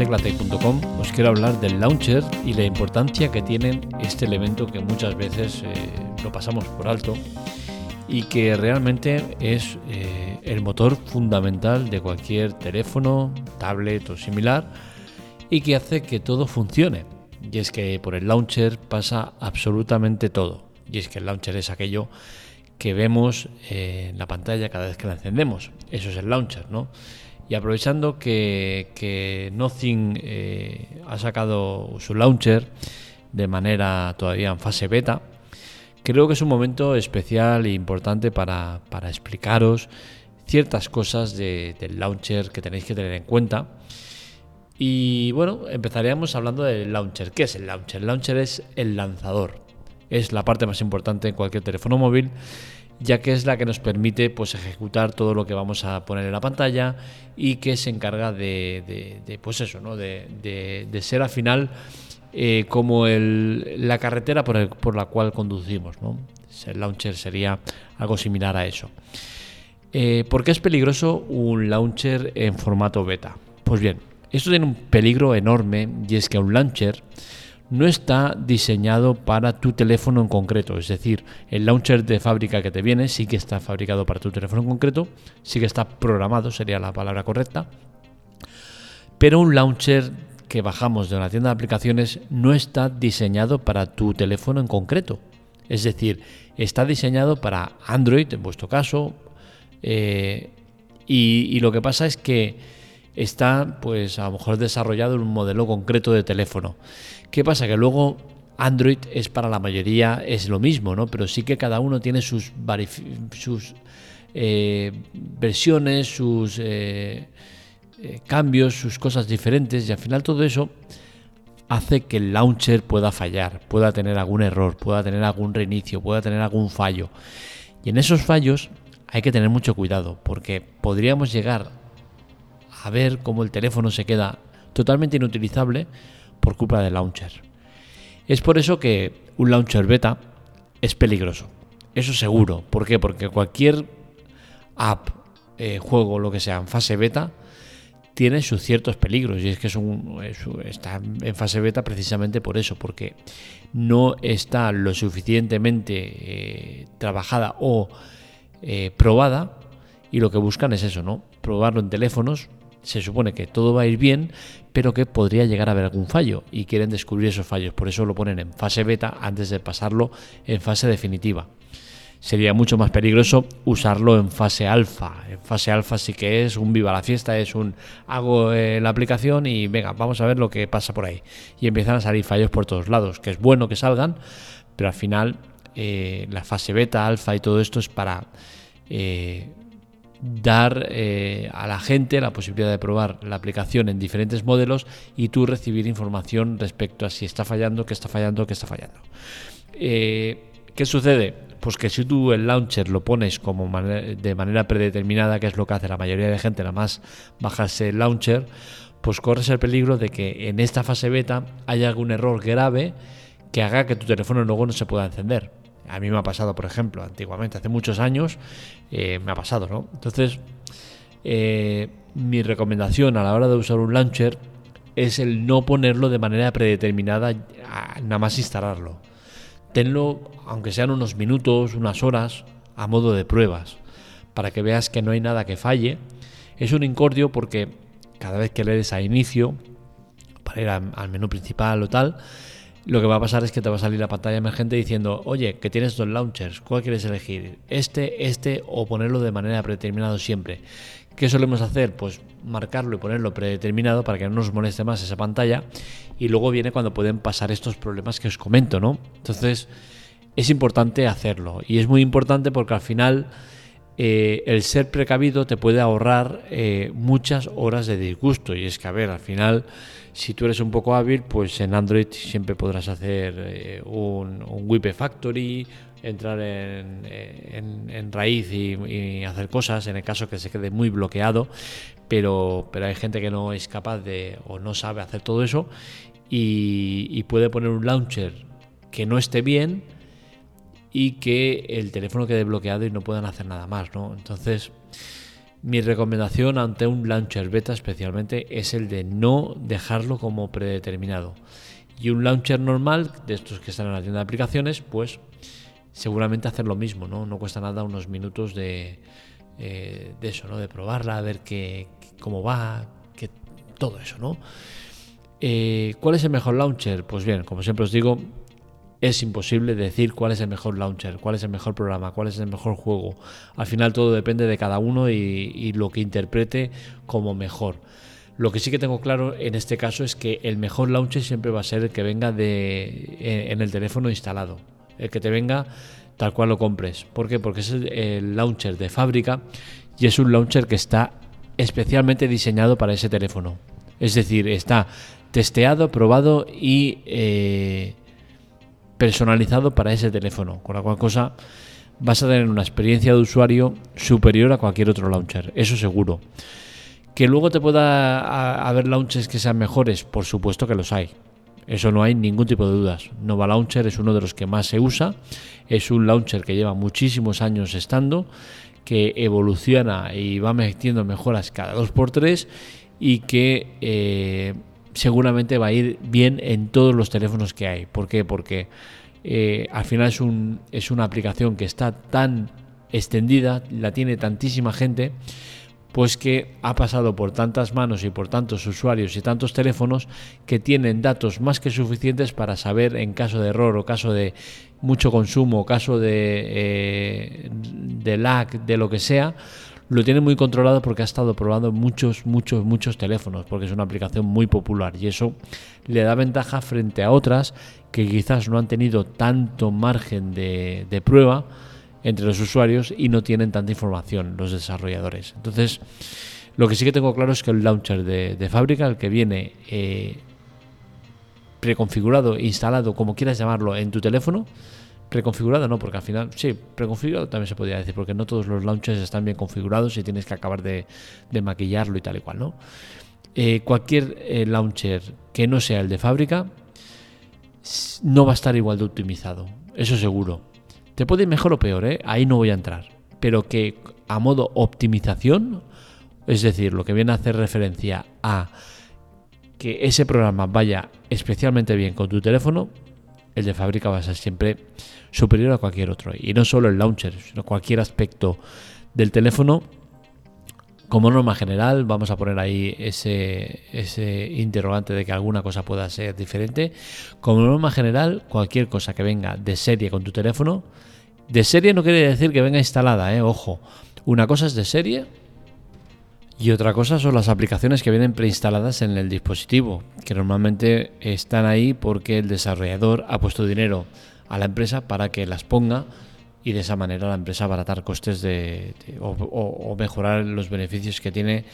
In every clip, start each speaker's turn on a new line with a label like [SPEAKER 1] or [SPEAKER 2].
[SPEAKER 1] teclatec.com os quiero hablar del launcher y la importancia que tiene este elemento que muchas veces eh, lo pasamos por alto y que realmente es eh, el motor fundamental de cualquier teléfono, tablet o similar y que hace que todo funcione. Y es que por el launcher pasa absolutamente todo. Y es que el launcher es aquello que vemos en la pantalla cada vez que la encendemos. Eso es el launcher, ¿no? Y aprovechando que, Nothing eh, ha sacado su launcher de manera todavía en fase beta, creo que es un momento especial e importante para, explicaros ciertas cosas del launcher que tenéis que tener en cuenta. Y bueno, empezaríamos hablando del launcher. ¿Qué es el launcher? El launcher es el lanzador. Es la parte más importante en cualquier teléfono móvil ya que es la que nos permite pues, ejecutar todo lo que vamos a poner en la pantalla y que se encarga de, pues eso, ¿no? de, ser al final eh, como el, la carretera por, la cual conducimos. ¿no? El launcher sería algo similar a eso. Eh, ¿Por qué es peligroso un launcher en formato beta? Pues bien, esto tiene un peligro enorme y es que un launcher no está diseñado para tu teléfono en concreto. Es decir, el launcher de fábrica que te viene sí que está fabricado para tu teléfono en concreto, sí que está programado, sería la palabra correcta. Pero un launcher que bajamos de una tienda de aplicaciones no está diseñado para tu teléfono en concreto. Es decir, está diseñado para Android, en vuestro caso, eh, y, y lo que pasa es que está, pues a lo mejor desarrollado en un modelo concreto de teléfono. ¿Qué pasa? Que luego Android es para la mayoría es lo mismo, ¿no? Pero sí que cada uno tiene sus, eh, versiones, sus eh, eh, cambios, sus cosas diferentes y al final todo eso hace que el launcher pueda fallar, pueda tener algún error, pueda tener algún reinicio, pueda tener algún fallo. Y en esos fallos hay que tener mucho cuidado porque podríamos llegar a ver cómo el teléfono se queda totalmente inutilizable por culpa del launcher. Es por eso que un launcher beta es peligroso. Eso seguro. ¿Por qué? Porque cualquier app, eh, juego, lo que sea, en fase beta, tiene sus ciertos peligros. Y es que está en fase beta precisamente por eso, porque no está lo suficientemente eh, trabajada o eh, probada. Y lo que buscan es eso, ¿no? Probarlo en teléfonos se supone que todo va a ir bien, pero que podría llegar a haber algún fallo y quieren descubrir esos fallos. Por eso lo ponen en fase beta antes de pasarlo en fase definitiva. Sería mucho más peligroso usarlo en fase alfa. En fase alfa sí que es un viva la fiesta, es un hago eh, la aplicación y venga, vamos a ver lo que pasa por ahí. Y empiezan a salir fallos por todos lados, que es bueno que salgan, pero al final eh, la fase beta, alfa y todo esto es para eh, dar eh, a la gente la posibilidad de probar la aplicación en diferentes modelos y tú recibir información respecto a si está fallando, qué está fallando, qué está fallando. Eh, ¿Qué sucede? Pues que si tú el launcher lo pones como de manera predeterminada, que es lo que hace la mayoría de gente, nada más bajarse el launcher, pues corres el peligro de que en esta fase beta haya algún error grave que haga que tu teléfono luego no se pueda encender. A mí me ha pasado, por ejemplo, antiguamente, hace muchos años, eh, me ha pasado, ¿no? Entonces, eh, mi recomendación a la hora de usar un launcher es el no ponerlo de manera predeterminada, nada más instalarlo. Tenlo, aunque sean unos minutos, unas horas, a modo de pruebas, para que veas que no hay nada que falle. Es un incordio porque cada vez que le des a inicio, para ir al menú principal o tal, lo que va a pasar es que te va a salir la pantalla emergente diciendo, oye, que tienes dos launchers, ¿cuál quieres elegir? Este, este o ponerlo de manera predeterminada siempre. ¿Qué solemos hacer? Pues marcarlo y ponerlo predeterminado para que no nos moleste más esa pantalla y luego viene cuando pueden pasar estos problemas que os comento, ¿no? Entonces es importante hacerlo y es muy importante porque al final eh, el ser precavido te puede ahorrar eh, muchas horas de disgusto. Y es que a ver, al final si tú eres un poco hábil, pues en Android siempre podrás hacer eh, un, un Factory, entrar en, raíz y, hacer cosas en el caso que se quede muy bloqueado, pero, pero hay gente que no es capaz de o no sabe hacer todo eso y, puede poner un launcher que no esté bien y que el teléfono quede bloqueado y no puedan hacer nada más, ¿no? Entonces Mi recomendación ante un launcher beta especialmente es el de no dejarlo como predeterminado. Y un launcher normal, de estos que están en la tienda de aplicaciones, pues seguramente hacer lo mismo, ¿no? No cuesta nada unos minutos de, eh, eso, ¿no? De probarla, a ver qué, cómo va, que, todo eso, ¿no? Eh, ¿Cuál es el mejor launcher? Pues bien, como siempre os digo, es imposible decir cuál es el mejor launcher, cuál es el mejor programa, cuál es el mejor juego. Al final todo depende de cada uno y, lo que interprete como mejor. Lo que sí que tengo claro en este caso es que el mejor launcher siempre va a ser el que venga de, en el teléfono instalado, el que te venga tal cual lo compres. ¿Por qué? Porque es el launcher de fábrica y es un launcher que está especialmente diseñado para ese teléfono. Es decir, está testeado, probado y eh, personalizado para ese teléfono, con la cual cosa vas a tener una experiencia de usuario superior a cualquier otro launcher, eso seguro. Que luego te pueda haber launchers que sean mejores, por supuesto que los hay. Eso no hay ningún tipo de dudas. Nova Launcher es uno de los que más se usa. Es un launcher que lleva muchísimos años estando, que evoluciona y va metiendo mejoras cada 2x3 y que eh, seguramente va a ir bien en todos los teléfonos que hay. ¿Por qué? Porque eh, al final es, un, es una aplicación que está tan extendida, la tiene tantísima gente, pues que ha pasado por tantas manos y por tantos usuarios y tantos teléfonos que tienen datos más que suficientes para saber en caso de error o caso de mucho consumo, o caso de, eh, de lag, de lo que sea, lo tiene muy controlado porque ha estado probando muchos, muchos, muchos teléfonos, porque es una aplicación muy popular y eso le da ventaja frente a otras que quizás no han tenido tanto margen de, prueba entre los usuarios y no tienen tanta información los desarrolladores. Entonces, lo que sí que tengo claro es que el launcher de, fábrica, el que viene eh, preconfigurado, instalado, como quieras llamarlo, en tu teléfono, preconfigurado no, porque al final, sí, preconfigurado también se podría decir, porque no todos los launchers están bien configurados y tienes que acabar de, maquillarlo y tal y cual, ¿no? Eh, cualquier eh, launcher que no sea el de fábrica no va a estar igual de optimizado, eso seguro. Te puede ir mejor o peor, ¿eh? ahí no voy a entrar, pero que a modo optimización, es decir, lo que viene a hacer referencia a que ese programa vaya especialmente bien con tu teléfono, el de fábrica va a ser siempre superior a cualquier otro. Y no solo el launcher, sino cualquier aspecto del teléfono. Como norma general, vamos a poner ahí ese, ese interrogante de que alguna cosa pueda ser diferente. Como norma general, cualquier cosa que venga de serie con tu teléfono, de serie no quiere decir que venga instalada, ¿eh? ojo. Una cosa es de serie y otra cosa son las aplicaciones que vienen preinstaladas en el dispositivo, que normalmente están ahí porque el desarrollador ha puesto dinero a la empresa para que las ponga y de esa manera la empresa abaratar costes de, o, mejorar los beneficios que tiene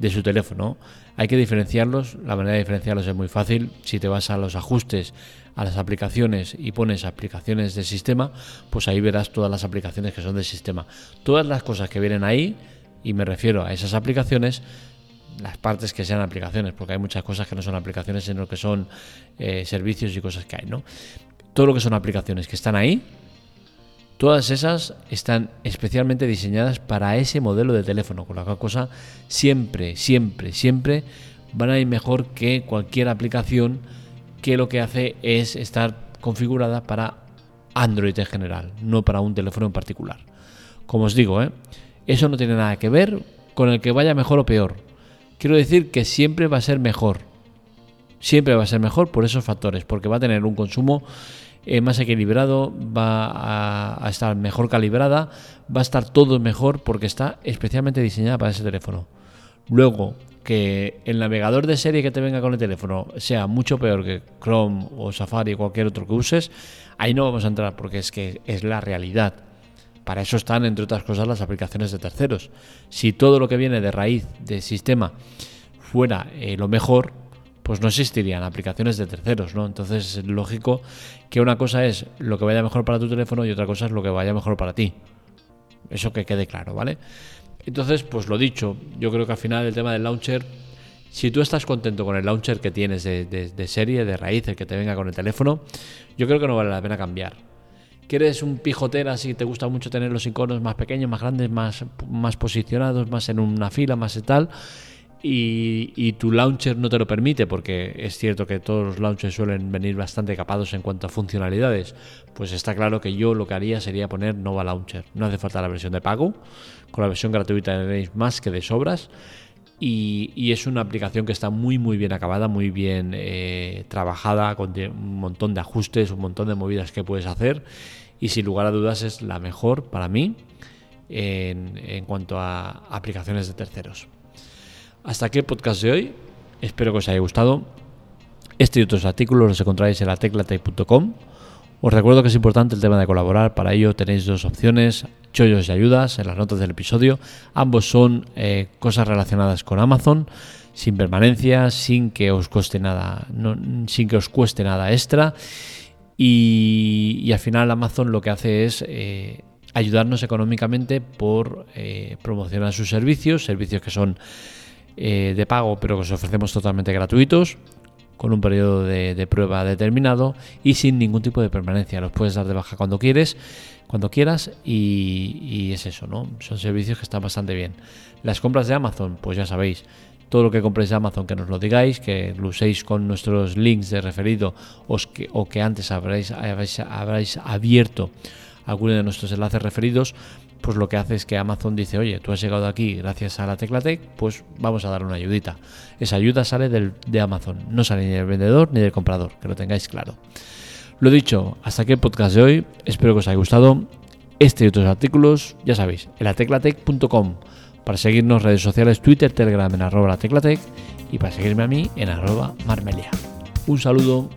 [SPEAKER 1] de su teléfono. Hay que diferenciarlos, la manera de diferenciarlos es muy fácil. Si te vas a los ajustes, a las aplicaciones y pones aplicaciones de sistema, pues ahí verás todas las aplicaciones que son de sistema. Todas las cosas que vienen ahí y me refiero a esas aplicaciones, las partes que sean aplicaciones, porque hay muchas cosas que no son aplicaciones, sino que son eh, servicios y cosas que hay, ¿no? Todo lo que son aplicaciones que están ahí, todas esas están especialmente diseñadas para ese modelo de teléfono, con la cual cosa siempre, siempre, siempre van a ir mejor que cualquier aplicación que lo que hace es estar configurada para Android en general, no para un teléfono en particular. Como os digo, ¿eh? Eso no tiene nada que ver con el que vaya mejor o peor. Quiero decir que siempre va a ser mejor. Siempre va a ser mejor por esos factores, porque va a tener un consumo eh, más equilibrado, va a, estar mejor calibrada, va a estar todo mejor porque está especialmente diseñada para ese teléfono. Luego, que el navegador de serie que te venga con el teléfono sea mucho peor que Chrome o Safari o cualquier otro que uses, ahí no vamos a entrar porque es que es la realidad. Para eso están, entre otras cosas, las aplicaciones de terceros. Si todo lo que viene de raíz del sistema fuera eh, lo mejor, pues no existirían aplicaciones de terceros, ¿no? Entonces es lógico que una cosa es lo que vaya mejor para tu teléfono y otra cosa es lo que vaya mejor para ti. Eso que quede claro, ¿vale? Entonces, pues lo dicho, yo creo que al final el tema del launcher, si tú estás contento con el launcher que tienes de, de serie, de raíz, el que te venga con el teléfono, yo creo que no vale la pena cambiar ¿Quieres un pijotera si te gusta mucho tener los iconos más pequeños, más grandes, más, más posicionados, más en una fila, más tal? y, tu launcher no te lo permite, porque es cierto que todos los launchers suelen venir bastante capados en cuanto a funcionalidades, pues está claro que yo lo que haría sería poner Nova Launcher. No hace falta la versión de pago, con la versión gratuita tenéis más que de sobras. Y, es una aplicación que está muy muy bien acabada, muy bien eh, trabajada, con un montón de ajustes, un montón de movidas que puedes hacer y sin lugar a dudas es la mejor para mí en cuanto a aplicaciones de terceros. Hasta aquí el podcast de hoy. Espero que os haya gustado. Este y otros artículos los encontráis en la teclatec.com. Os recuerdo que es importante el tema de colaborar. Para ello tenéis dos opciones, chollos y ayudas, en las notas del episodio. Ambos son eh, cosas relacionadas con Amazon, sin permanencia, sin que os cueste nada, sin que os cueste nada extra. Y, al final Amazon lo que hace es eh, ayudarnos económicamente por eh, promocionar sus servicios, servicios que son eh, de pago, pero que os ofrecemos totalmente gratuitos, con un periodo de, prueba determinado y sin ningún tipo de permanencia. Los puedes dar de baja cuando quieres, cuando quieras, y, es eso, ¿no? Son servicios que están bastante bien. Las compras de Amazon, pues ya sabéis, todo lo que compréis de Amazon que nos lo digáis, que lo uséis con nuestros links de referido o que antes habréis abierto alguno de nuestros enlaces referidos, pues lo que hace es que Amazon dice, oye, tú has llegado aquí gracias a la Teclatec, pues vamos a dar una ayudita. Esa ayuda sale del, de Amazon, no sale ni del vendedor ni del comprador, que lo tengáis claro. Lo dicho, hasta aquí el podcast de hoy, espero que os haya gustado. Este y otros artículos, ya sabéis, en lateclatec.com, para seguirnos redes sociales, Twitter, Telegram en arroba la teclatec y para seguirme a mí en arroba marmelia. Un saludo